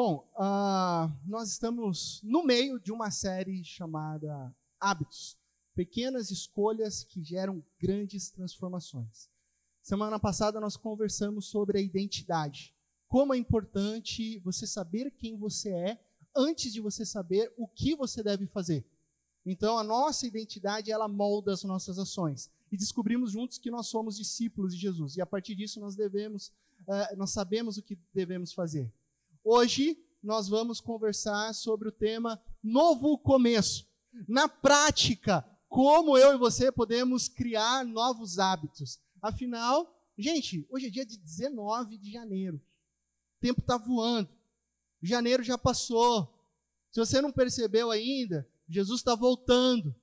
Bom, uh, nós estamos no meio de uma série chamada Hábitos Pequenas escolhas que geram grandes transformações. Semana passada nós conversamos sobre a identidade. Como é importante você saber quem você é antes de você saber o que você deve fazer. Então, a nossa identidade, ela molda as nossas ações. E descobrimos juntos que nós somos discípulos de Jesus. E a partir disso, nós devemos, uh, nós sabemos o que devemos fazer. Hoje, nós vamos conversar sobre o tema Novo Começo. Na prática, como eu e você podemos criar novos hábitos. Afinal, gente, hoje é dia de 19 de janeiro. O tempo está voando. Janeiro já passou. Se você não percebeu ainda, Jesus está voltando.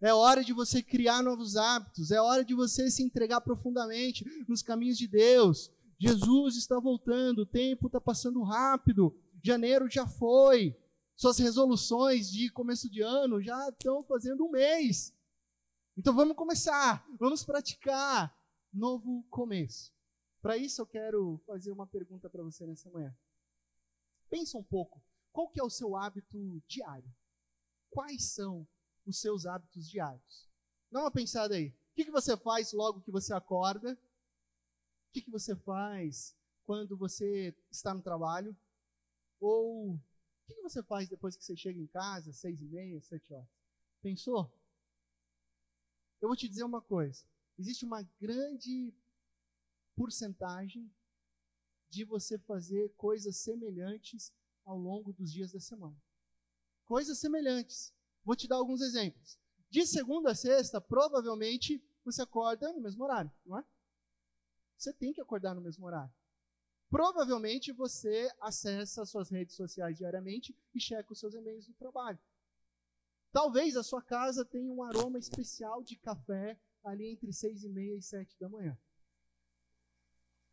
É hora de você criar novos hábitos. É hora de você se entregar profundamente nos caminhos de Deus. Jesus está voltando. O tempo está passando rápido. Janeiro já foi. Suas resoluções de começo de ano já estão fazendo um mês. Então vamos começar. Vamos praticar. Novo começo. Para isso eu quero fazer uma pergunta para você nessa manhã. Pensa um pouco. Qual que é o seu hábito diário? quais são os seus hábitos diários. Dá uma pensada aí. O que, que você faz logo que você acorda? O que, que você faz quando você está no trabalho? Ou o que, que você faz depois que você chega em casa, seis e meia, sete horas? Pensou? Eu vou te dizer uma coisa. Existe uma grande porcentagem de você fazer coisas semelhantes ao longo dos dias da semana coisas semelhantes. Vou te dar alguns exemplos. De segunda a sexta, provavelmente você acorda no mesmo horário, não é? Você tem que acordar no mesmo horário. Provavelmente você acessa suas redes sociais diariamente e checa os seus e-mails do trabalho. Talvez a sua casa tenha um aroma especial de café ali entre seis e meia e sete da manhã.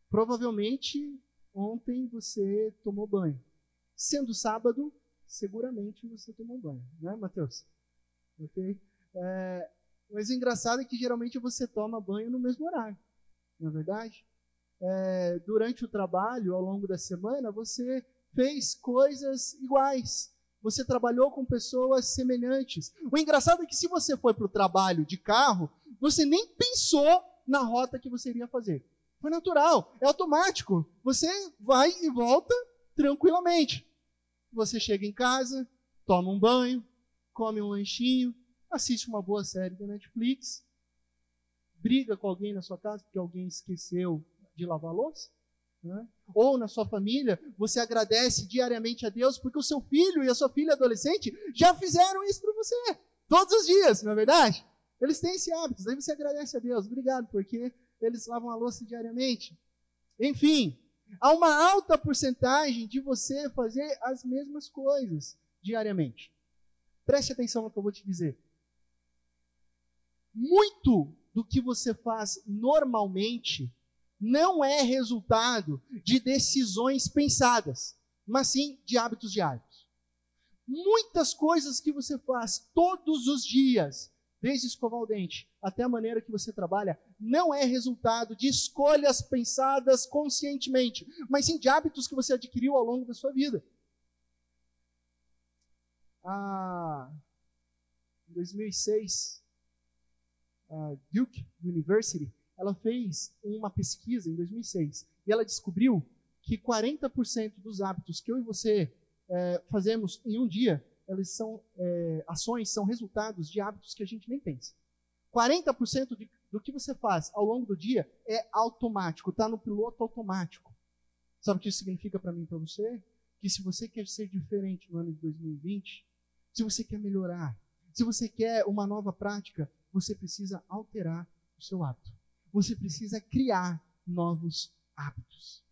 Provavelmente ontem você tomou banho. Sendo sábado, seguramente você tomou banho, né, Matheus? Ok? É, mas o engraçado é que geralmente você toma banho no mesmo horário, não é verdade? É, durante o trabalho, ao longo da semana, você fez coisas iguais. Você trabalhou com pessoas semelhantes. O engraçado é que se você foi para o trabalho de carro, você nem pensou na rota que você iria fazer. Foi natural, é automático. Você vai e volta tranquilamente. Você chega em casa, toma um banho, come um lanchinho, assiste uma boa série da Netflix, briga com alguém na sua casa porque alguém esqueceu de lavar louça, né? ou na sua família, você agradece diariamente a Deus porque o seu filho e a sua filha adolescente já fizeram isso para você todos os dias, não é verdade? Eles têm esse hábito, aí você agradece a Deus, obrigado, porque eles lavam a louça diariamente. Enfim, Há uma alta porcentagem de você fazer as mesmas coisas diariamente. Preste atenção no que eu vou te dizer. Muito do que você faz normalmente não é resultado de decisões pensadas, mas sim de hábitos diários. Muitas coisas que você faz todos os dias desde escovar o dente até a maneira que você trabalha, não é resultado de escolhas pensadas conscientemente, mas sim de hábitos que você adquiriu ao longo da sua vida. Ah, em 2006, Duke University, ela fez uma pesquisa em 2006 e ela descobriu que 40% dos hábitos que eu e você é, fazemos em um dia elas são é, ações, são resultados de hábitos que a gente nem pensa. 40% de, do que você faz ao longo do dia é automático, está no piloto automático. Sabe o que isso significa para mim e para você? Que se você quer ser diferente no ano de 2020, se você quer melhorar, se você quer uma nova prática, você precisa alterar o seu hábito. Você precisa criar novos hábitos.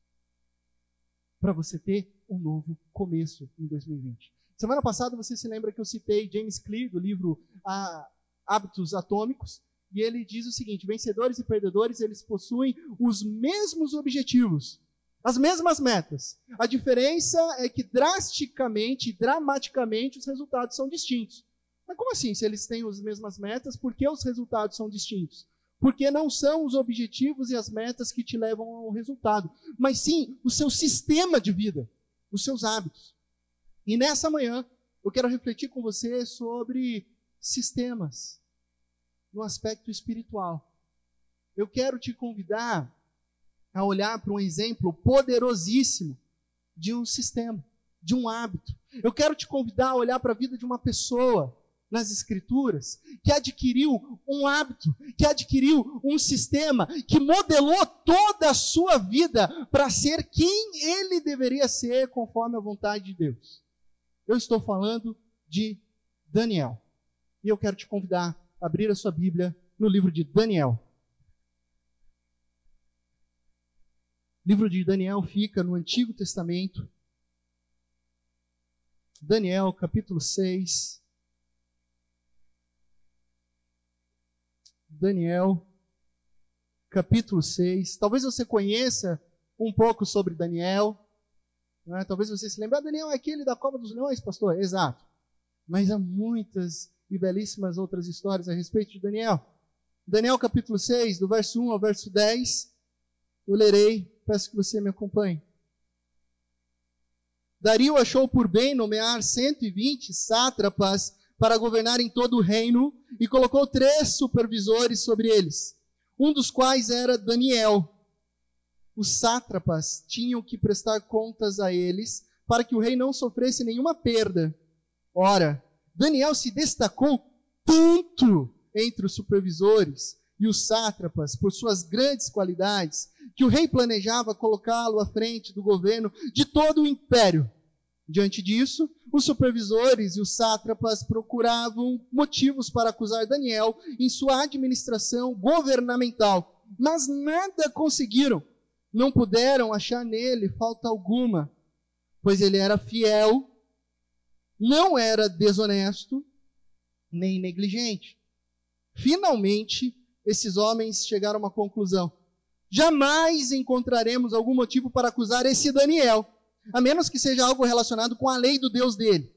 Para você ter um novo começo em 2020. Semana passada você se lembra que eu citei James Clear do livro ah, Hábitos Atômicos, e ele diz o seguinte: vencedores e perdedores, eles possuem os mesmos objetivos, as mesmas metas. A diferença é que drasticamente, dramaticamente, os resultados são distintos. Mas como assim, se eles têm as mesmas metas, por que os resultados são distintos? Porque não são os objetivos e as metas que te levam ao resultado, mas sim o seu sistema de vida os seus hábitos. E nessa manhã, eu quero refletir com você sobre sistemas no aspecto espiritual. Eu quero te convidar a olhar para um exemplo poderosíssimo de um sistema, de um hábito. Eu quero te convidar a olhar para a vida de uma pessoa nas Escrituras que adquiriu um hábito, que adquiriu um sistema, que modelou toda a sua vida para ser quem ele deveria ser conforme a vontade de Deus. Eu estou falando de Daniel. E eu quero te convidar a abrir a sua Bíblia no livro de Daniel. O livro de Daniel fica no Antigo Testamento. Daniel, capítulo 6. Daniel, capítulo 6. Talvez você conheça um pouco sobre Daniel. Né? Talvez você se lembre, ah, Daniel é aquele da cova dos leões, pastor. Exato. Mas há muitas e belíssimas outras histórias a respeito de Daniel. Daniel capítulo 6, do verso 1 ao verso 10, eu lerei, peço que você me acompanhe. Dario achou por bem nomear 120 sátrapas para governar em todo o reino e colocou três supervisores sobre eles, um dos quais era Daniel. Os sátrapas tinham que prestar contas a eles para que o rei não sofresse nenhuma perda. Ora, Daniel se destacou tanto entre os supervisores e os sátrapas por suas grandes qualidades, que o rei planejava colocá-lo à frente do governo de todo o império. Diante disso, os supervisores e os sátrapas procuravam motivos para acusar Daniel em sua administração governamental, mas nada conseguiram. Não puderam achar nele falta alguma, pois ele era fiel não era desonesto nem negligente. Finalmente, esses homens chegaram a uma conclusão. Jamais encontraremos algum motivo para acusar esse Daniel, a menos que seja algo relacionado com a lei do Deus dele.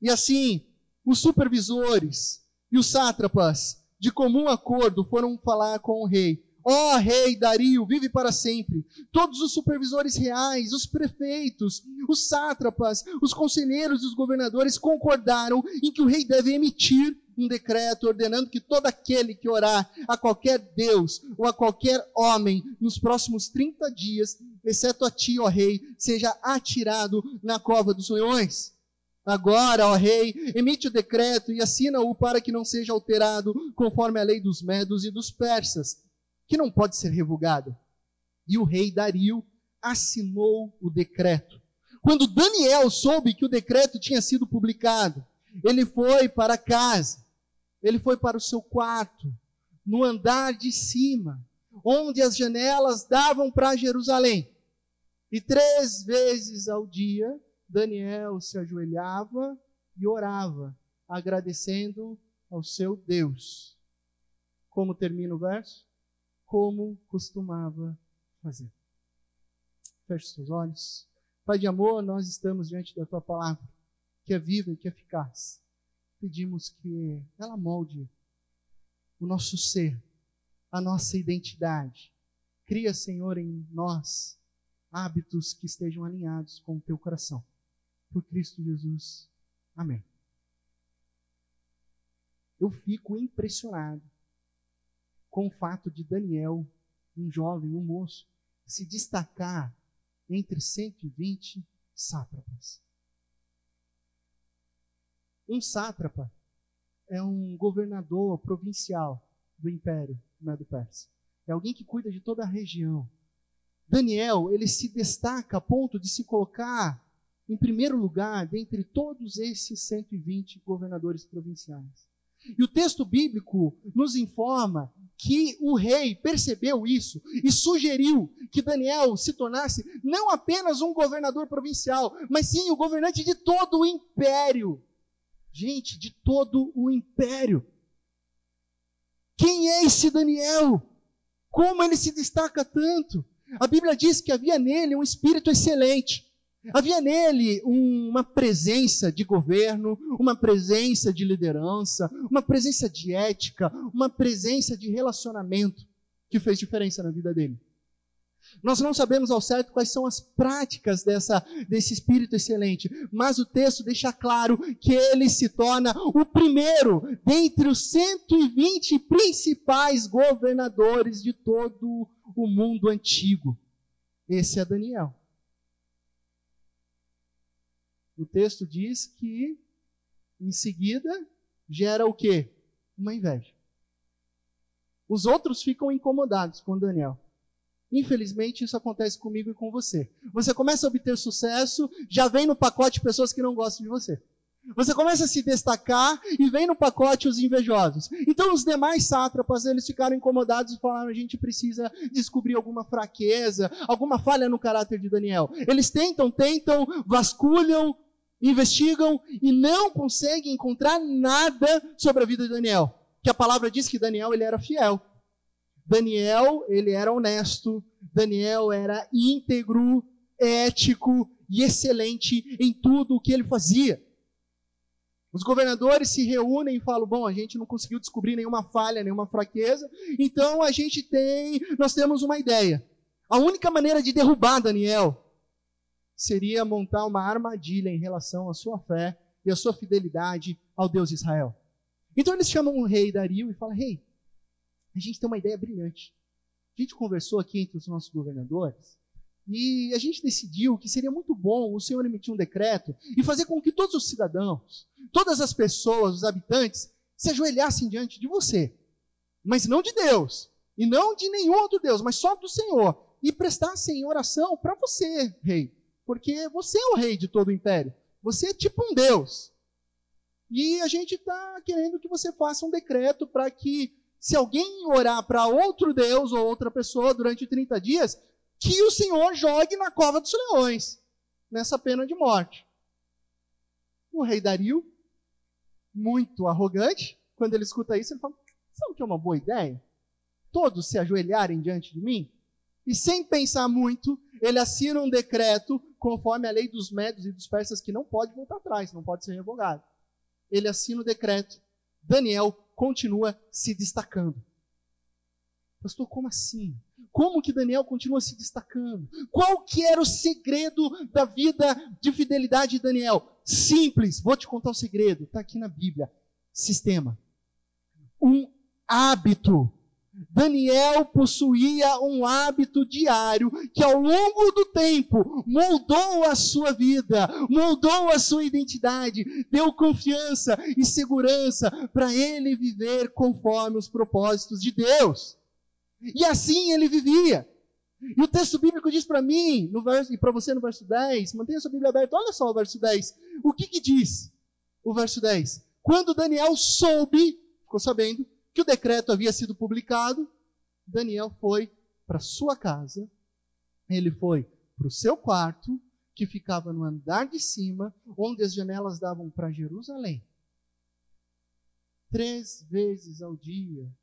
E assim, os supervisores e os sátrapas, de comum acordo, foram falar com o rei Ó oh, rei Dario, vive para sempre. Todos os supervisores reais, os prefeitos, os sátrapas, os conselheiros e os governadores concordaram em que o rei deve emitir um decreto ordenando que todo aquele que orar a qualquer Deus ou a qualquer homem nos próximos 30 dias, exceto a ti, ó rei, seja atirado na cova dos leões. Agora, ó rei, emite o decreto e assina-o para que não seja alterado conforme a lei dos medos e dos persas que não pode ser revogada. E o rei Dario assinou o decreto. Quando Daniel soube que o decreto tinha sido publicado, ele foi para casa, ele foi para o seu quarto, no andar de cima, onde as janelas davam para Jerusalém. E três vezes ao dia, Daniel se ajoelhava e orava, agradecendo ao seu Deus. Como termina o verso? Como costumava fazer. Feche seus olhos. Pai de amor, nós estamos diante da tua palavra, que é viva e que é eficaz. Pedimos que ela molde o nosso ser, a nossa identidade. Cria, Senhor, em nós hábitos que estejam alinhados com o teu coração. Por Cristo Jesus. Amém. Eu fico impressionado com o fato de Daniel, um jovem, um moço, se destacar entre 120 sátrapas. Um sátrapa é um governador provincial do Império Medo-Persa. É alguém que cuida de toda a região. Daniel, ele se destaca a ponto de se colocar em primeiro lugar dentre todos esses 120 governadores provinciais. E o texto bíblico nos informa que o rei percebeu isso e sugeriu que Daniel se tornasse não apenas um governador provincial, mas sim o governante de todo o império. Gente, de todo o império. Quem é esse Daniel? Como ele se destaca tanto? A Bíblia diz que havia nele um espírito excelente. Havia nele uma presença de governo, uma presença de liderança, uma presença de ética, uma presença de relacionamento que fez diferença na vida dele. Nós não sabemos ao certo quais são as práticas dessa, desse espírito excelente, mas o texto deixa claro que ele se torna o primeiro dentre os 120 principais governadores de todo o mundo antigo. Esse é Daniel. O texto diz que em seguida gera o quê? Uma inveja. Os outros ficam incomodados com Daniel. Infelizmente, isso acontece comigo e com você. Você começa a obter sucesso, já vem no pacote pessoas que não gostam de você. Você começa a se destacar e vem no pacote os invejosos. Então os demais sátrapas, eles ficaram incomodados e falaram: a gente precisa descobrir alguma fraqueza, alguma falha no caráter de Daniel. Eles tentam, tentam, vasculham, investigam e não conseguem encontrar nada sobre a vida de Daniel. Que a palavra diz que Daniel ele era fiel. Daniel, ele era honesto, Daniel era íntegro, ético e excelente em tudo o que ele fazia. Os governadores se reúnem e falam: bom, a gente não conseguiu descobrir nenhuma falha, nenhuma fraqueza, então a gente tem, nós temos uma ideia. A única maneira de derrubar Daniel seria montar uma armadilha em relação à sua fé e à sua fidelidade ao Deus de Israel. Então eles chamam o rei Dario e falam: rei, a gente tem uma ideia brilhante. A gente conversou aqui entre os nossos governadores e a gente decidiu que seria muito bom o Senhor emitir um decreto e fazer com que todos os cidadãos, todas as pessoas, os habitantes, se ajoelhassem diante de você. Mas não de Deus, e não de nenhum outro Deus, mas só do Senhor. E prestassem oração para você, rei. Porque você é o rei de todo o império. Você é tipo um Deus. E a gente está querendo que você faça um decreto para que se alguém orar para outro Deus ou outra pessoa durante 30 dias, que o Senhor jogue na cova dos leões, nessa pena de morte. O rei Dario, muito arrogante, quando ele escuta isso, ele fala: Sabe que é uma boa ideia? Todos se ajoelharem diante de mim? E sem pensar muito, ele assina um decreto conforme a lei dos médios e dos persas que não pode voltar atrás, não pode ser revogado. Ele assina o decreto. Daniel continua se destacando. Pastor, como assim? Como que Daniel continua se destacando? Qual que era o segredo da vida de fidelidade de Daniel? Simples, vou te contar o segredo, está aqui na Bíblia. Sistema. Um hábito. Daniel possuía um hábito diário que, ao longo do tempo, moldou a sua vida, moldou a sua identidade, deu confiança e segurança para ele viver conforme os propósitos de Deus. E assim ele vivia. E o texto bíblico diz para mim, no verso, e para você no verso 10, mantenha sua Bíblia aberta, olha só o verso 10. O que, que diz o verso 10? Quando Daniel soube, ficou sabendo, que o decreto havia sido publicado, Daniel foi para sua casa, ele foi para o seu quarto, que ficava no andar de cima, onde as janelas davam para Jerusalém. Três vezes ao dia,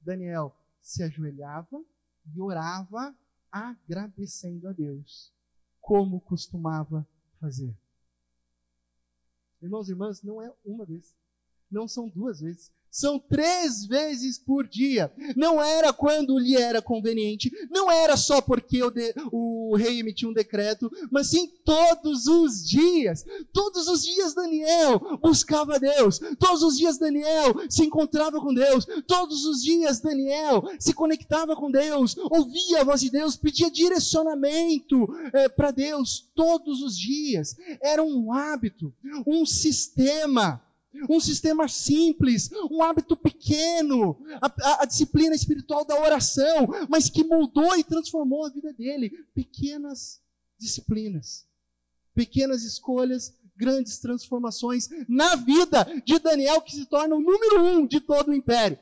Daniel se ajoelhava e orava agradecendo a Deus, como costumava fazer. Irmãos e irmãs, não é uma vez, não são duas vezes, são três vezes por dia. Não era quando lhe era conveniente, não era só porque o, de, o, rei emitiu um decreto, mas sim todos os dias. Todos os dias Daniel buscava Deus, todos os dias Daniel se encontrava com Deus, todos os dias Daniel se conectava com Deus, ouvia a voz de Deus, pedia direcionamento é, para Deus todos os dias. Era um hábito, um sistema um sistema simples, um hábito pequeno, a, a, a, disciplina espiritual da oração, mas que moldou e transformou a vida dele. Pequenas disciplinas, pequenas escolhas, grandes transformações na vida de Daniel, que se torna o número um de todo o império.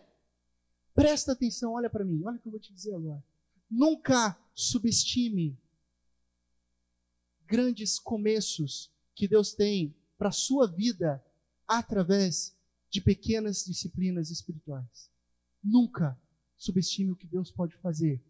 Presta atenção, olha para mim, olha o que eu vou te dizer agora. Nunca subestime grandes começos que Deus tem para a sua vida através de pequenas disciplinas espirituais. Nunca subestime o que Deus pode fazer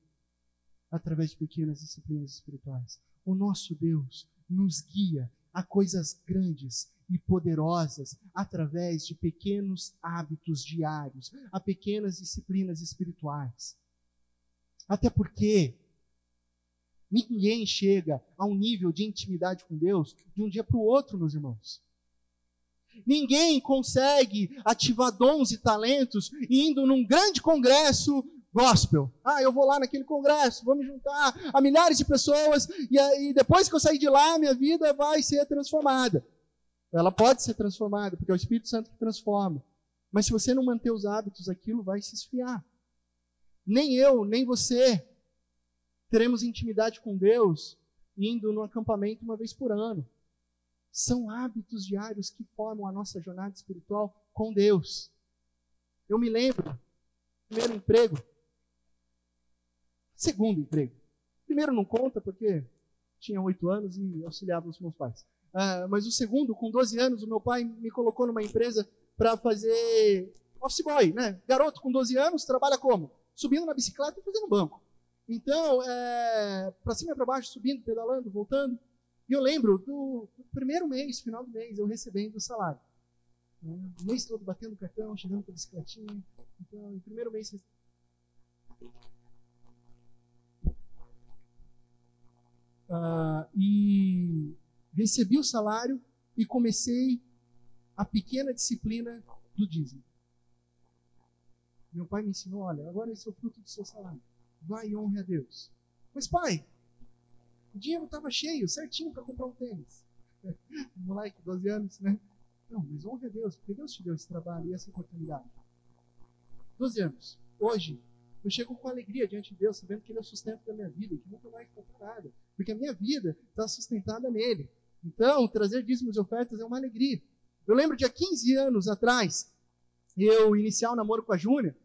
através de pequenas disciplinas espirituais. O nosso Deus nos guia a coisas grandes e poderosas através de pequenos hábitos diários, a pequenas disciplinas espirituais. Até porque Ninguém chega a um nível de intimidade com Deus de um dia para o outro, meus irmãos. Ninguém consegue ativar dons e talentos indo num grande congresso gospel. Ah, eu vou lá naquele congresso, vou me juntar a milhares de pessoas e depois que eu sair de lá, minha vida vai ser transformada. Ela pode ser transformada, porque é o Espírito Santo que transforma. Mas se você não manter os hábitos, aquilo vai se esfriar. Nem eu, nem você teremos intimidade com Deus indo no acampamento uma vez por ano. São hábitos diários que formam a nossa jornada espiritual com Deus. Eu me lembro, primeiro emprego, segundo emprego. Primeiro não conta porque tinha oito anos e auxiliava os meus pais. Uh, mas o segundo, com 12 anos, o meu pai me colocou numa empresa para fazer office boy, né? Garoto com 12 anos trabalha como? Subindo na bicicleta e fazendo banco. Então, é, para cima e para baixo, subindo, pedalando, voltando. E eu lembro do, do, primeiro mês, final do mês, eu recebendo o salário. Né? O mês todo batendo cartão, chegando com a bicicletinha. Então, no primeiro mês. Uh, e recebi o salário e comecei a pequena disciplina do dízimo. Meu pai me ensinou: olha, agora esse é o fruto do seu salário. Vai e honre a Deus. Mas, pai, o dinheiro estava cheio, certinho para comprar um tênis. Moleque, 12 anos, né? Não, mas honre a Deus, porque Deus te deu esse trabalho e essa oportunidade. 12 anos. Hoje, eu chego com alegria diante de Deus, sabendo que Ele é o sustento da minha vida, que nunca vai faltar nada, porque a minha vida está sustentada nele. Então, trazer dízimos e ofertas é uma alegria. Eu lembro de há 15 anos atrás, eu iniciar o um namoro com a Júnia,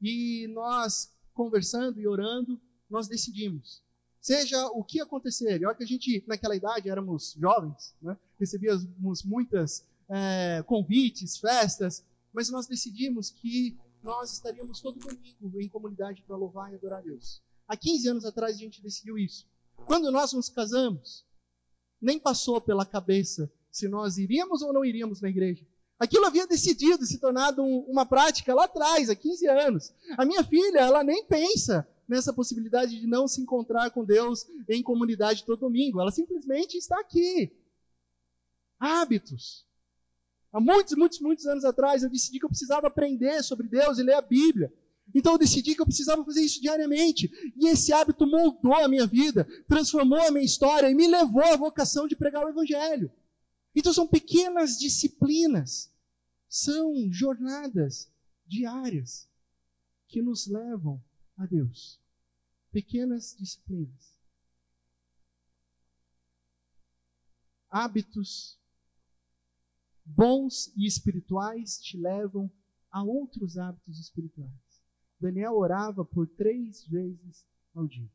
e nós conversando e orando, nós decidimos. Seja o que acontecer, olha que a gente, naquela idade, éramos jovens, né? recebíamos muitas é, convites, festas, mas nós decidimos que nós estaríamos todo domingo em comunidade para louvar e adorar a Deus. Há 15 anos atrás a gente decidiu isso. Quando nós nos casamos, nem passou pela cabeça se nós iríamos ou não iríamos na igreja. Aquilo havia decidido se tornado um, uma prática lá atrás, há 15 anos. A minha filha, ela nem pensa nessa possibilidade de não se encontrar com Deus em comunidade todo domingo. Ela simplesmente está aqui. Hábitos. Há muitos, muitos, muitos anos atrás eu decidi que eu precisava aprender sobre Deus e ler a Bíblia. Então eu decidi que eu precisava fazer isso diariamente. E esse hábito moldou a minha vida, transformou a minha história e me levou à vocação de pregar o Evangelho. Então são pequenas disciplinas, são jornadas diárias que nos levam a Deus. Pequenas disciplinas. Hábitos bons e espirituais te levam a outros hábitos espirituais. Daniel orava por três vezes ao dia.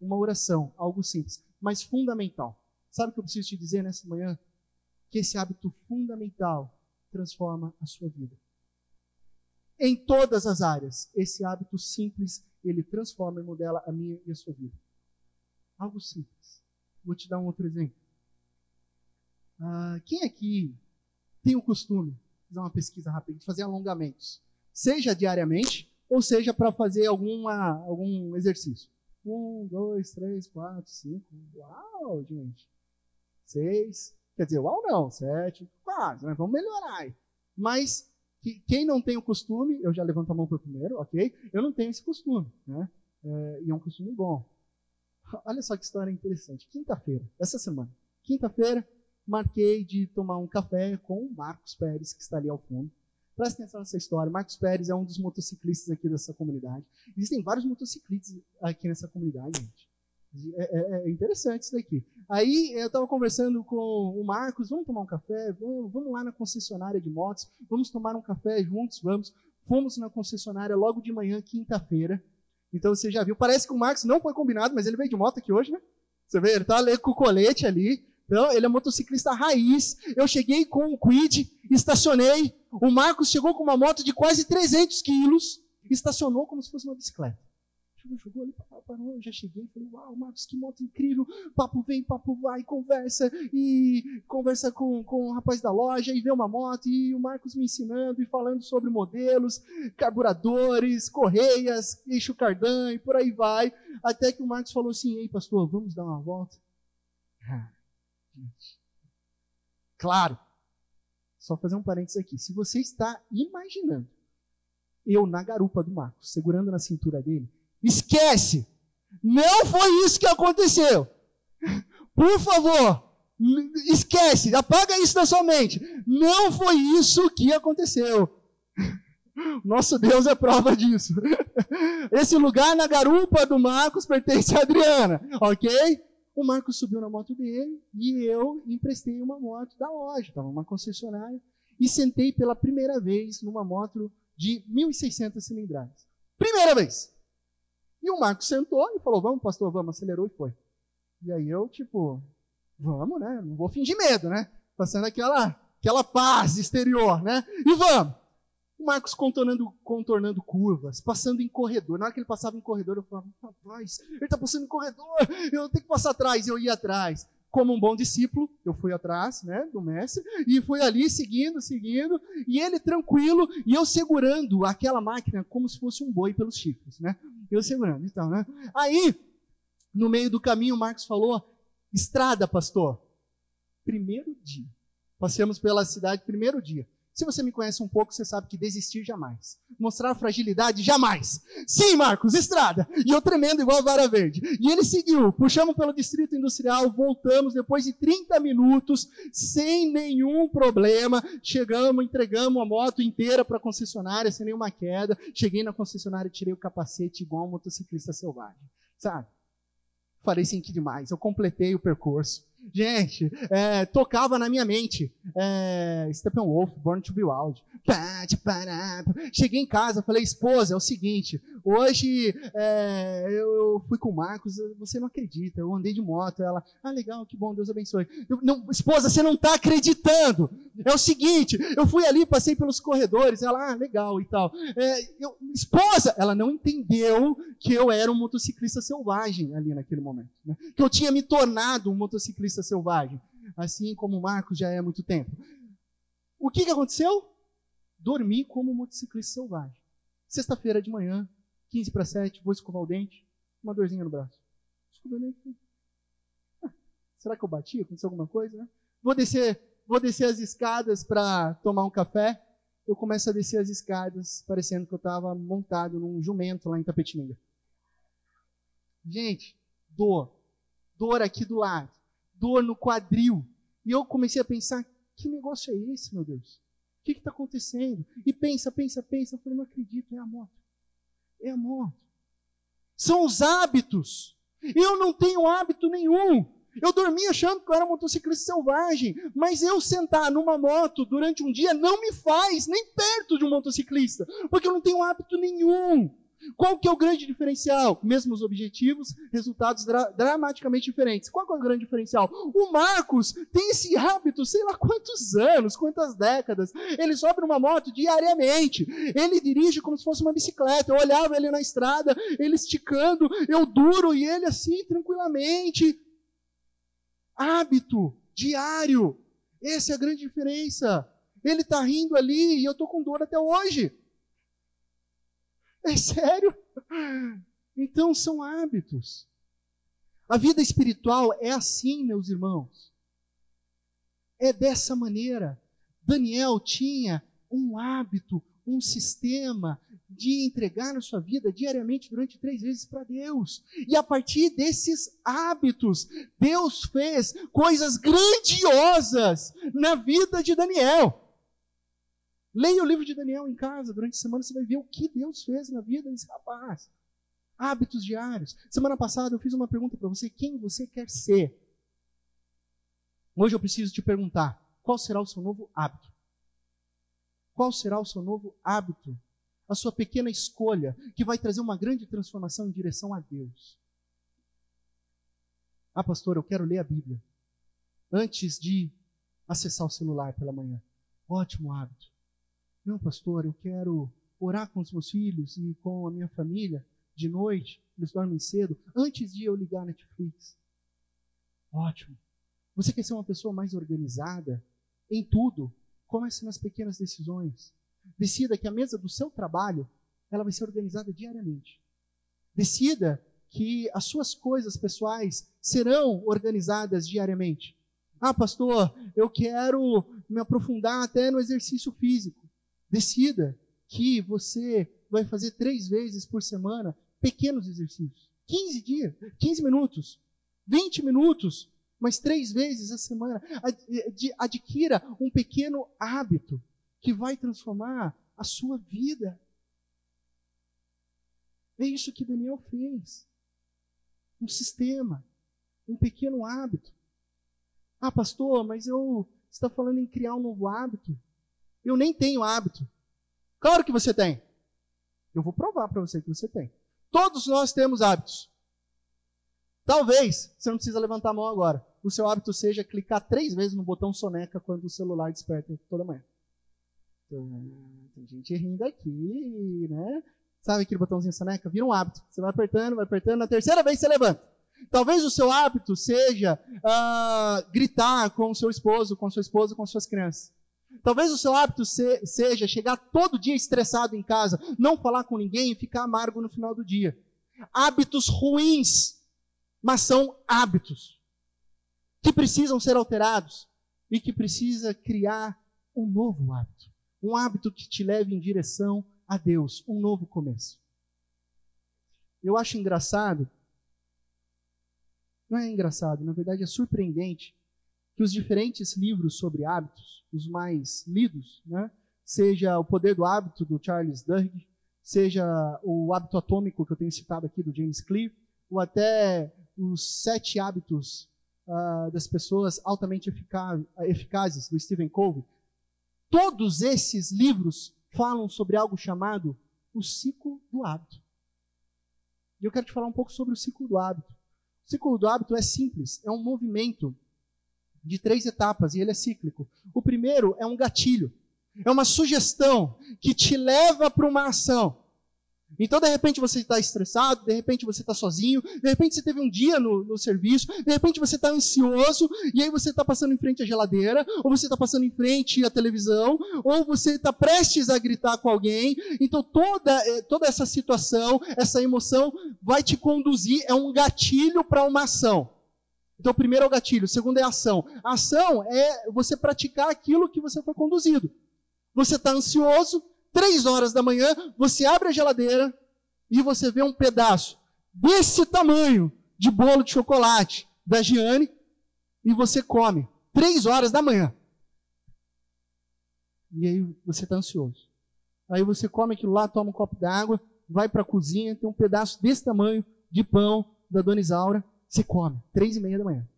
Uma oração, algo simples, mas fundamental. Sabe o que eu preciso te dizer nessa manhã? que esse hábito fundamental transforma a sua vida. Em todas as áreas, esse hábito simples, ele transforma e modela a minha e a sua vida. Algo simples. Vou te dar um outro exemplo. Ah, quem aqui tem o costume, fazer uma pesquisa rápida, de fazer alongamentos? Seja diariamente, ou seja para fazer alguma, algum exercício. Um, dois, três, quatro, cinco. Uau, gente. Seis, Quer dizer, uau não, sete, quase, né? vamos melhorar aí. Mas que, quem não tem o costume, eu já levanto a mão o primeiro, ok? Eu não tenho esse costume, né? É, e é um costume bom. Olha só que história interessante. Quinta-feira, essa semana, quinta-feira, marquei de tomar um café com o Marcos Pérez, que está ali ao fundo. Presta atenção nessa história. Marcos Pérez é um dos motociclistas aqui dessa comunidade. Existem vários motociclistas aqui nessa comunidade, gente. É, é, é, interessante isso daqui. Aí eu estava conversando com o Marcos, vamos tomar um café, vamos, vamos, lá na concessionária de motos, vamos tomar um café juntos, vamos. Fomos na concessionária logo de manhã, quinta-feira. Então você já viu, parece que o Marcos não foi combinado, mas ele veio de moto aqui hoje, né? Você vê, ele tá ali com o colete ali. Então, ele é motociclista raiz. Eu cheguei com o Quid, estacionei. O Marcos chegou com uma moto de quase 300 quilos, estacionou como se fosse uma bicicleta. Jogou, ali, parou, já cheguei, falei, uau, Marcos, que moto incrível, papo vem, papo vai, conversa, e conversa com, com o rapaz da loja, e vê uma moto, e o Marcos me ensinando, e falando sobre modelos, carburadores, correias, eixo cardan, e por aí vai, até que o Marcos falou assim, ei, pastor, vamos dar uma volta? Claro, só fazer um parênteses aqui, se você está imaginando eu na garupa do Marcos, segurando na cintura dele, Esquece. Não foi isso que aconteceu. Por favor, esquece, apaga isso da sua mente. Não foi isso que aconteceu. Nosso Deus é prova disso. Esse lugar na garupa do Marcos pertence a Adriana, ok? O Marcos subiu na moto dele e eu emprestei uma moto da loja, estava numa concessionária, e sentei pela primeira vez numa moto de 1.600 cilindradas. Primeira vez! E o Marcos sentou e falou: Vamos, pastor, vamos. Acelerou e foi. E aí eu, tipo, vamos, né? Não vou fingir medo, né? Passando aquela, aquela paz exterior, né? E vamos. O Marcos contornando, contornando curvas, passando em corredor. Na hora que ele passava em corredor, eu falava: Rapaz, ele está passando em corredor, eu tenho que passar atrás. Eu ia atrás como um bom discípulo, eu fui atrás né, do mestre, e fui ali seguindo, seguindo, e ele tranquilo, e eu segurando aquela máquina como se fosse um boi pelos chifres, né? Eu segurando, então, né? Aí, no meio do caminho, o Marcos falou, estrada, pastor. Primeiro dia. Passamos pela cidade, primeiro dia. Se você me conhece um pouco, você sabe que desistir jamais. Mostrar fragilidade jamais. Sim, Marcos, estrada. E eu tremendo igual vara verde. E ele seguiu. Puxamos pelo distrito industrial, voltamos depois de 30 minutos, sem nenhum problema. Chegamos, entregamos a moto inteira para a concessionária, sem nenhuma queda. Cheguei na concessionária, tirei o capacete igual um motociclista selvagem. Sabe? Falei que demais. Eu completei o percurso. Gente, é, tocava na minha mente é, Steppenwolf, Born to Be Wild. Cheguei em casa, falei, esposa, é o seguinte, hoje é, eu fui com o Marcos, você não acredita, eu andei de moto. Ela, ah, legal, que bom, Deus abençoe. Eu, não, esposa, você não está acreditando. É o seguinte, eu fui ali, passei pelos corredores, ela, ah, legal e tal. É, eu, esposa, ela não entendeu que eu era um motociclista selvagem ali naquele momento. Né? Que eu tinha me tornado um motociclista selvagem, assim como o Marcos já é há muito tempo. O que, que aconteceu? Dormi como um motociclista selvagem. Sexta-feira de manhã, 15 para 7, vou escovar o dente, uma dorzinha no braço. Escovei o dente. Ah, será que eu bati? Aconteceu alguma coisa? Né? Vou descer, vou descer as escadas para tomar um café. Eu começo a descer as escadas, parecendo que eu estava montado num jumento lá em Tapetininga. Gente, dor. Dor aqui do lado dor no quadril. E eu comecei a pensar: que negócio é esse, meu Deus? O que está acontecendo? E pensa, pensa, pensa. Eu falei: não acredito, é a moto. É a moto. São os hábitos. Eu não tenho hábito nenhum. Eu dormia achando que eu era motociclista selvagem, mas eu sentar numa moto durante um dia não me faz nem perto de um motociclista, porque eu não tenho hábito nenhum. Qual que é o grande diferencial? Mesmos objetivos, resultados dra dramaticamente diferentes. Qual que é o grande diferencial? O Marcos tem esse hábito, sei lá quantos anos, quantas décadas. Ele sobe numa moto diariamente. Ele dirige como se fosse uma bicicleta. Eu olhava ele na estrada, ele esticando, eu duro e ele assim, tranquilamente. Hábito diário. Essa é a grande diferença. Ele está rindo ali e eu estou com dor até hoje. É sério? Então são hábitos. A vida espiritual é assim, meus irmãos. É dessa maneira. Daniel tinha um hábito, um sistema de entregar a sua vida diariamente durante três vezes para Deus. E a partir desses hábitos, Deus fez coisas grandiosas na vida de Daniel. Leia o livro de Daniel em casa durante a semana, você vai ver o que Deus fez na vida desse rapaz. Hábitos diários. Semana passada eu fiz uma pergunta para você: quem você quer ser? Hoje eu preciso te perguntar: qual será o seu novo hábito? Qual será o seu novo hábito? A sua pequena escolha que vai trazer uma grande transformação em direção a Deus. Ah, pastor, eu quero ler a Bíblia antes de acessar o celular pela manhã. Ótimo hábito. Não, pastor, eu quero orar com os meus filhos e com a minha família de noite, eles dormem cedo, antes de eu ligar a Netflix. Ótimo. Você quer ser uma pessoa mais organizada em tudo? Comece nas pequenas decisões. Decida que a mesa do seu trabalho ela vai ser organizada diariamente. Decida que as suas coisas pessoais serão organizadas diariamente. Ah, pastor, eu quero me aprofundar até no exercício físico. Decida que você vai fazer três vezes por semana pequenos exercícios. 15 dias, 15 minutos, 20 minutos, mas três vezes a semana. Adquira um pequeno hábito que vai transformar a sua vida. É isso que Daniel fez. Um sistema, um pequeno hábito. Ah, pastor, mas eu está falando em criar um novo hábito. Eu nem tenho hábito. Claro que você tem. Eu vou provar para você que você tem. Todos nós temos hábitos. Talvez, você não precisa levantar a mão agora, o seu hábito seja clicar três vezes no botão soneca quando o celular desperta toda manhã. Tem gente rindo aqui, né? Sabe aquele botãozinho soneca? Vira um hábito. Você vai apertando, vai apertando, na terceira vez você levanta. Talvez o seu hábito seja uh, gritar com o seu esposo, com sua esposa, com suas crianças. Talvez o seu hábito se, seja chegar todo dia estressado em casa, não falar com ninguém e ficar amargo no final do dia. Hábitos ruins, mas são hábitos que precisam ser alterados e que precisa criar um novo hábito. Um hábito que te leve em direção a Deus, um novo começo. Eu acho engraçado, não é engraçado, na verdade é surpreendente, que os diferentes livros sobre hábitos, os mais lidos, né, seja O Poder do Hábito, do Charles Duhigg, seja o Hábito Atômico, que eu tenho citado aqui, do James Clear, ou até os Sete Hábitos uh, das Pessoas Altamente Eficazes, do Stephen Covey, Todos esses livros falam sobre algo chamado o ciclo do hábito. E eu quero te falar um pouco sobre o ciclo do hábito. O ciclo do hábito é simples, é um movimento de três etapas e ele é cíclico. O primeiro é um gatilho, é uma sugestão que te leva para uma ação. Então, de repente, você está estressado, de repente, você está sozinho, de repente, você teve um dia no, no serviço, de repente, você está ansioso, e aí você está passando em frente à geladeira, ou você está passando em frente à televisão, ou você está prestes a gritar com alguém. Então, toda, eh, toda essa situação, essa emoção, vai te conduzir, é um gatilho para uma ação. Então, o primeiro é o gatilho, o segundo é a ação. A ação é você praticar aquilo que você foi conduzido. Você está ansioso, três horas da manhã, você abre a geladeira e você vê um pedaço desse tamanho de bolo de chocolate da Giane e você come. Três horas da manhã. E aí você está ansioso. Aí você come aquilo lá, toma um copo d'água, vai para a cozinha, tem um pedaço desse tamanho de pão da Dona Isaura, você come. Três e meia da manhã.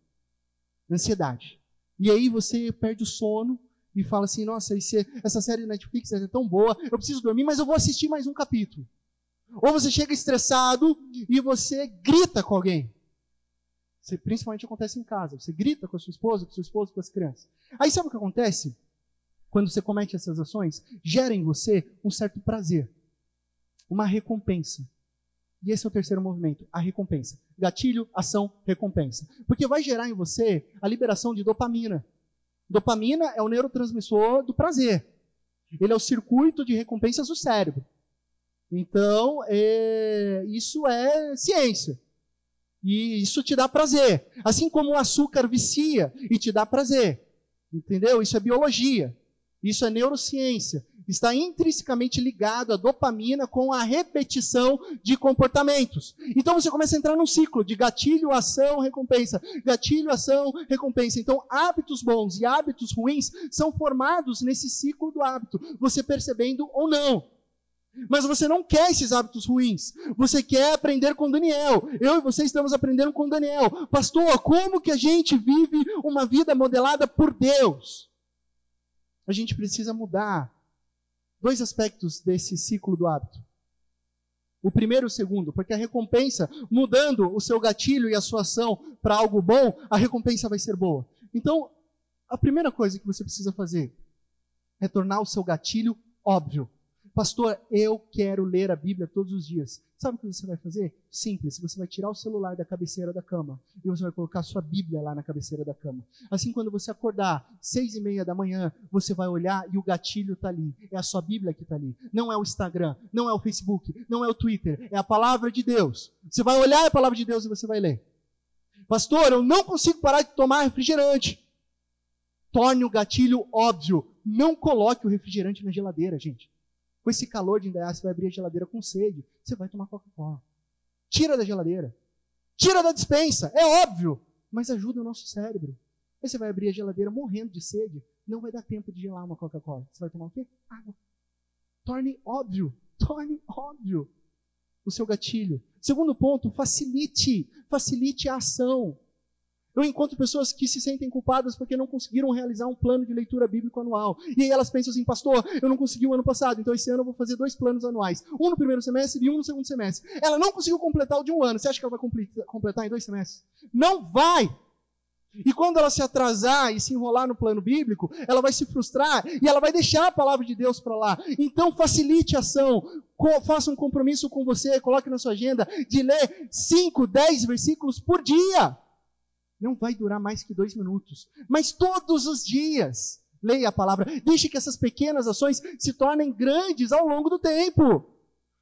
Ansiedade. E aí você perde o sono, e fala assim: nossa, esse, essa série Netflix é tão boa, eu preciso dormir, mas eu vou assistir mais um capítulo. Ou você chega estressado e você grita com alguém. Você, principalmente acontece em casa. Você grita com a sua esposa, com o seu com as crianças. Aí sabe o que acontece? Quando você comete essas ações, gera em você um certo prazer, uma recompensa. E esse é o terceiro movimento, a recompensa. Gatilho, ação, recompensa. Porque vai gerar em você a liberação de dopamina. Dopamina é o neurotransmissor do prazer. Ele é o circuito de recompensas do cérebro. Então, é, isso é ciência. E isso te dá prazer. Assim como o açúcar vicia e te dá prazer. Entendeu? Isso é biologia. Isso é neurociência está intrinsecamente ligado à dopamina com a repetição de comportamentos. Então você começa a entrar num ciclo de gatilho, ação, recompensa. Gatilho, ação, recompensa. Então hábitos bons e hábitos ruins são formados nesse ciclo do hábito, você percebendo ou não. Mas você não quer esses hábitos ruins. Você quer aprender com Daniel. Eu e você estamos aprendendo com Daniel. Pastor, como que a gente vive uma vida modelada por Deus? A gente precisa mudar dois aspectos desse ciclo do hábito. O primeiro e o segundo, porque a recompensa, mudando o seu gatilho e a sua ação para algo bom, a recompensa vai ser boa. Então, a primeira coisa que você precisa fazer é tornar o seu gatilho óbvio. Pastor, eu quero ler a Bíblia todos os dias. Sabe o que você vai fazer? Simples. Você vai tirar o celular da cabeceira da cama e você vai colocar a sua Bíblia lá na cabeceira da cama. Assim, quando você acordar, seis e meia da manhã, você vai olhar e o gatilho está ali. É a sua Bíblia que está ali. Não é o Instagram, não é o Facebook, não é o Twitter. É a palavra de Deus. Você vai olhar a palavra de Deus e você vai ler. Pastor, eu não consigo parar de tomar refrigerante. Torne o gatilho óbvio. Não coloque o refrigerante na geladeira, gente. Com esse calor de Indaiá, você vai abrir a geladeira com sede. Você vai tomar Coca-Cola. Tira da geladeira. Tira da dispensa. É óbvio. Mas ajuda o nosso cérebro. Aí você vai abrir a geladeira morrendo de sede. Não vai dar tempo de gelar uma Coca-Cola. Você vai tomar o quê? Água. Torne óbvio. Torne óbvio o seu gatilho. Segundo ponto, facilite. Facilite a ação. Eu encontro pessoas que se sentem culpadas porque não conseguiram realizar um plano de leitura bíblico anual. E aí elas pensam assim, pastor, eu não consegui o ano passado, então esse ano eu vou fazer dois planos anuais. Um no primeiro semestre e um no segundo semestre. Ela não conseguiu completar o de um ano. Você acha que ela vai completar em dois semestres? Não vai! E quando ela se atrasar e se enrolar no plano bíblico, ela vai se frustrar e ela vai deixar a palavra de Deus para lá. Então facilite a ação, faça um compromisso com você, coloque na sua agenda de ler 5, 10 versículos por dia. Não vai durar mais que dois minutos. Mas todos os dias, leia a palavra. Deixe que essas pequenas ações se tornem grandes ao longo do tempo.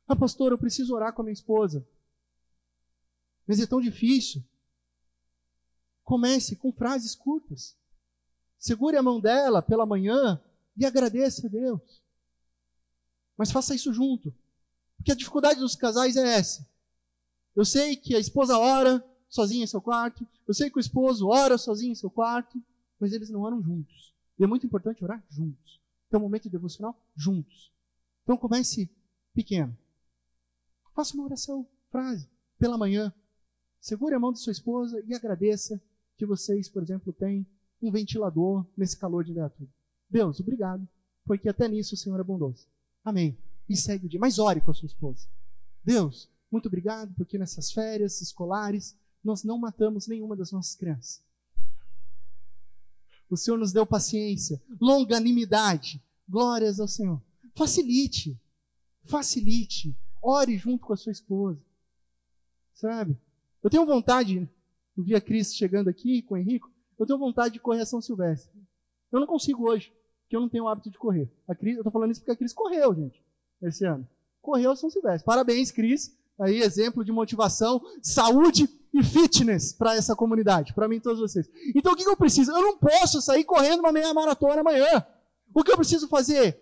Ah, pastor, eu preciso orar com a minha esposa. Mas é tão difícil. Comece com frases curtas. Segure a mão dela pela manhã e agradeça a Deus. Mas faça isso junto. Porque a dificuldade dos casais é essa. Eu sei que a esposa ora, sozinho em seu quarto. Eu sei que o esposo ora sozinho em seu quarto, mas eles não oram juntos. E é muito importante orar juntos. Ter um momento devocional juntos. Então comece pequeno. Faça uma oração, frase, pela manhã. Segure a mão de sua esposa e agradeça que vocês, por exemplo, têm um ventilador nesse calor de Indaiatuba. Deus, obrigado, porque até nisso o Senhor é bondoso. Amém. E segue o dia. Mas ore com a sua esposa. Deus, muito obrigado, porque nessas férias escolares nós não matamos nenhuma das nossas crianças. O Senhor nos deu paciência, longanimidade. Glórias ao Senhor. Facilite. Facilite. Ore junto com a sua esposa. Sabe? Eu tenho vontade, eu vi a Cris chegando aqui com o Henrico, eu tenho vontade de correr a São Silvestre. Eu não consigo hoje, porque eu não tenho o hábito de correr. A Cris, eu estou falando isso porque a Cris correu, gente, esse ano. Correu a São Silvestre. Parabéns, Cris. Aí, exemplo de motivação, saúde e fitness para essa comunidade, para mim e todos vocês. Então o que, que eu preciso? Eu não posso sair correndo uma meia maratona amanhã. O que eu preciso fazer?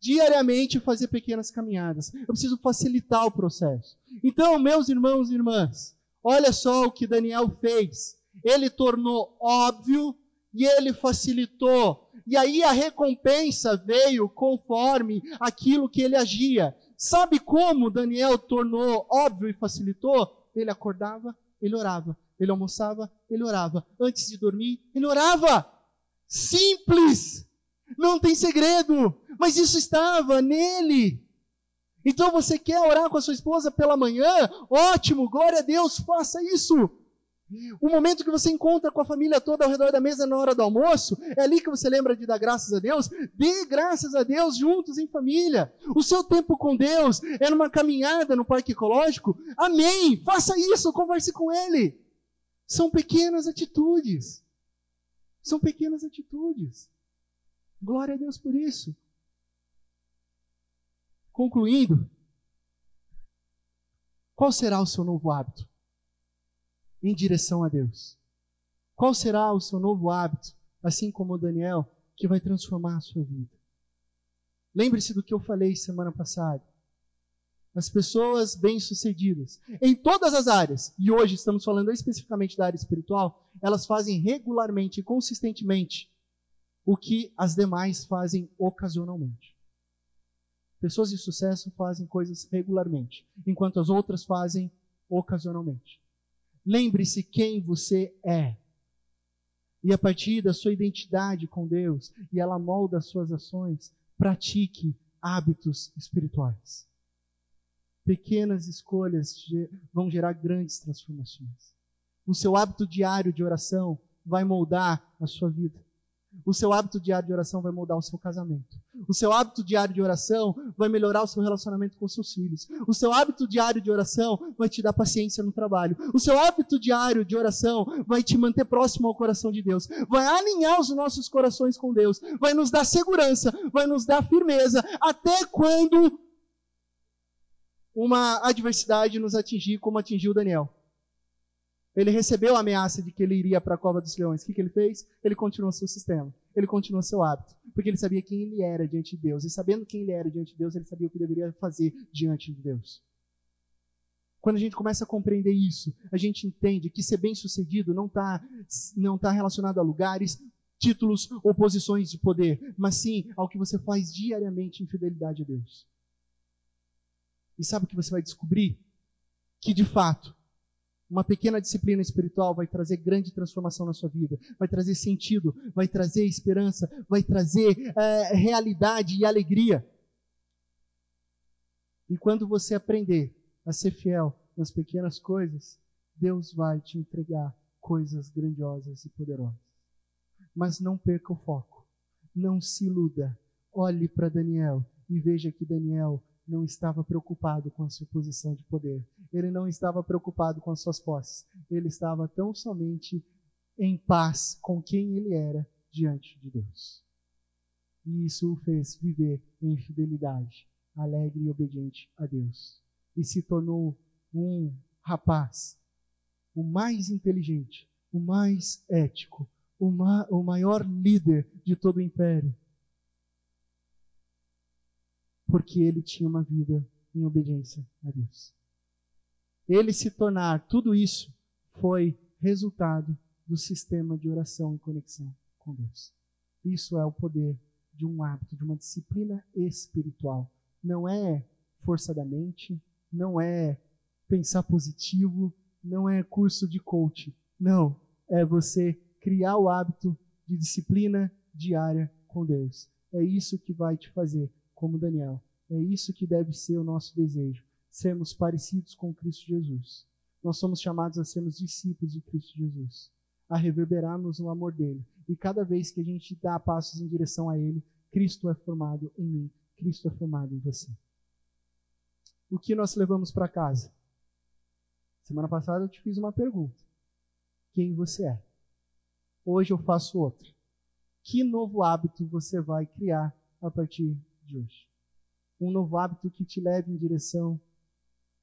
Diariamente fazer pequenas caminhadas. Eu preciso facilitar o processo. Então, meus irmãos e irmãs, olha só o que Daniel fez. Ele tornou óbvio e ele facilitou. E aí a recompensa veio conforme aquilo que ele agia. Sabe como Daniel tornou óbvio e facilitou? Ele acordava ele orava. Ele almoçava, ele orava. Antes de dormir, ele orava. Simples. Não tem segredo. Mas isso estava nele. Então você quer orar com a sua esposa pela manhã? Ótimo, glória a Deus, faça isso. O momento que você encontra com a família toda ao redor da mesa na hora do almoço, é ali que você lembra de dar graças a Deus. Dê graças a Deus juntos em família. O seu tempo com Deus é numa caminhada no parque ecológico. Amém! Faça isso, converse com Ele. São pequenas atitudes. São pequenas atitudes. Glória a Deus por isso. Concluindo, qual será o seu novo hábito? Em direção a Deus. Qual será o seu novo hábito, assim como o Daniel, que vai transformar a sua vida? Lembre-se do que eu falei semana passada. As pessoas bem-sucedidas, em todas as áreas, e hoje estamos falando especificamente da área espiritual, elas fazem regularmente e consistentemente o que as demais fazem ocasionalmente. Pessoas de sucesso fazem coisas regularmente, enquanto as outras fazem ocasionalmente. Lembre-se quem você é. E a partir da sua identidade com Deus, e ela molda as suas ações, pratique hábitos espirituais. Pequenas escolhas vão gerar grandes transformações. O seu hábito diário de oração vai moldar a sua vida. O seu hábito diário de oração vai mudar o seu casamento. O seu hábito diário de oração vai melhorar o seu relacionamento com seus filhos. O seu hábito diário de oração vai te dar paciência no trabalho. O seu hábito diário de oração vai te manter próximo ao coração de Deus. Vai alinhar os nossos corações com Deus. Vai nos dar segurança, vai nos dar firmeza até quando uma adversidade nos atingir como atingiu Daniel. Ele recebeu a ameaça de que ele iria para a cova dos leões. O que, que ele fez? Ele continuou seu sistema. Ele continuou seu hábito. Porque ele sabia quem ele era diante de Deus. E sabendo quem ele era diante de Deus, ele sabia o que deveria fazer diante de Deus. Quando a gente começa a compreender isso, a gente entende que ser bem-sucedido não está não tá relacionado a lugares, títulos ou posições de poder, mas sim ao que você faz diariamente em fidelidade a Deus. E sabe o que você vai descobrir? Que de fato, uma pequena disciplina espiritual vai trazer grande transformação na sua vida, vai trazer sentido, vai trazer esperança, vai trazer é, realidade e alegria. E quando você aprender a ser fiel nas pequenas coisas, Deus vai te entregar coisas grandiosas e poderosas. Mas não perca o foco, não se iluda. Olhe para Daniel e veja que Daniel não estava preocupado com a sua posição de poder. Ele não estava preocupado com as suas posses. Ele estava tão somente em paz com quem ele era diante de Deus. E isso o fez viver em fidelidade, alegre e obediente a Deus. E se tornou um rapaz, o mais inteligente, o mais ético, o, ma o maior líder de todo o império porque ele tinha uma vida em obediência a Deus. Ele se tornar tudo isso foi resultado do sistema de oração e conexão com Deus. Isso é o poder de um hábito, de uma disciplina espiritual. Não é força da mente, não é pensar positivo, não é curso de coach. Não, é você criar o hábito de disciplina diária com Deus. É isso que vai te fazer como Daniel. É isso que deve ser o nosso desejo, sermos parecidos com Cristo Jesus. Nós somos chamados a sermos discípulos de Cristo Jesus, a reverberarmos o amor dele. E cada vez que a gente dá passos em direção a ele, Cristo é formado em mim, Cristo é formado em você. O que nós levamos para casa? Semana passada eu te fiz uma pergunta: quem você é? Hoje eu faço outra. Que novo hábito você vai criar a partir de hoje. Um novo hábito que te leve em direção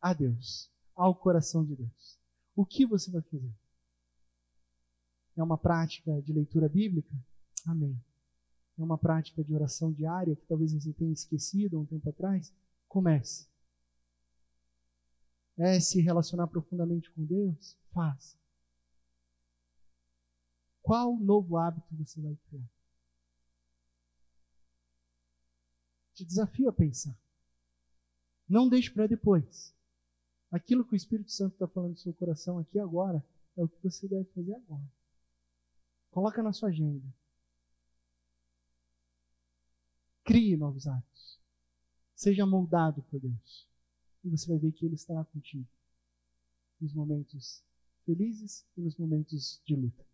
a Deus, ao coração de Deus. O que você vai fazer? É uma prática de leitura bíblica? Amém. É uma prática de oração diária que talvez você tenha esquecido há um tempo atrás? Comece. É se relacionar profundamente com Deus? Faça. Qual novo hábito você vai criar? Te desafio a pensar. Não deixe para depois. Aquilo que o Espírito Santo está falando no seu coração aqui agora é o que você deve fazer agora. Coloca na sua agenda. Crie novos hábitos. Seja moldado por Deus. E você vai ver que Ele estará contigo nos momentos felizes e nos momentos de luta.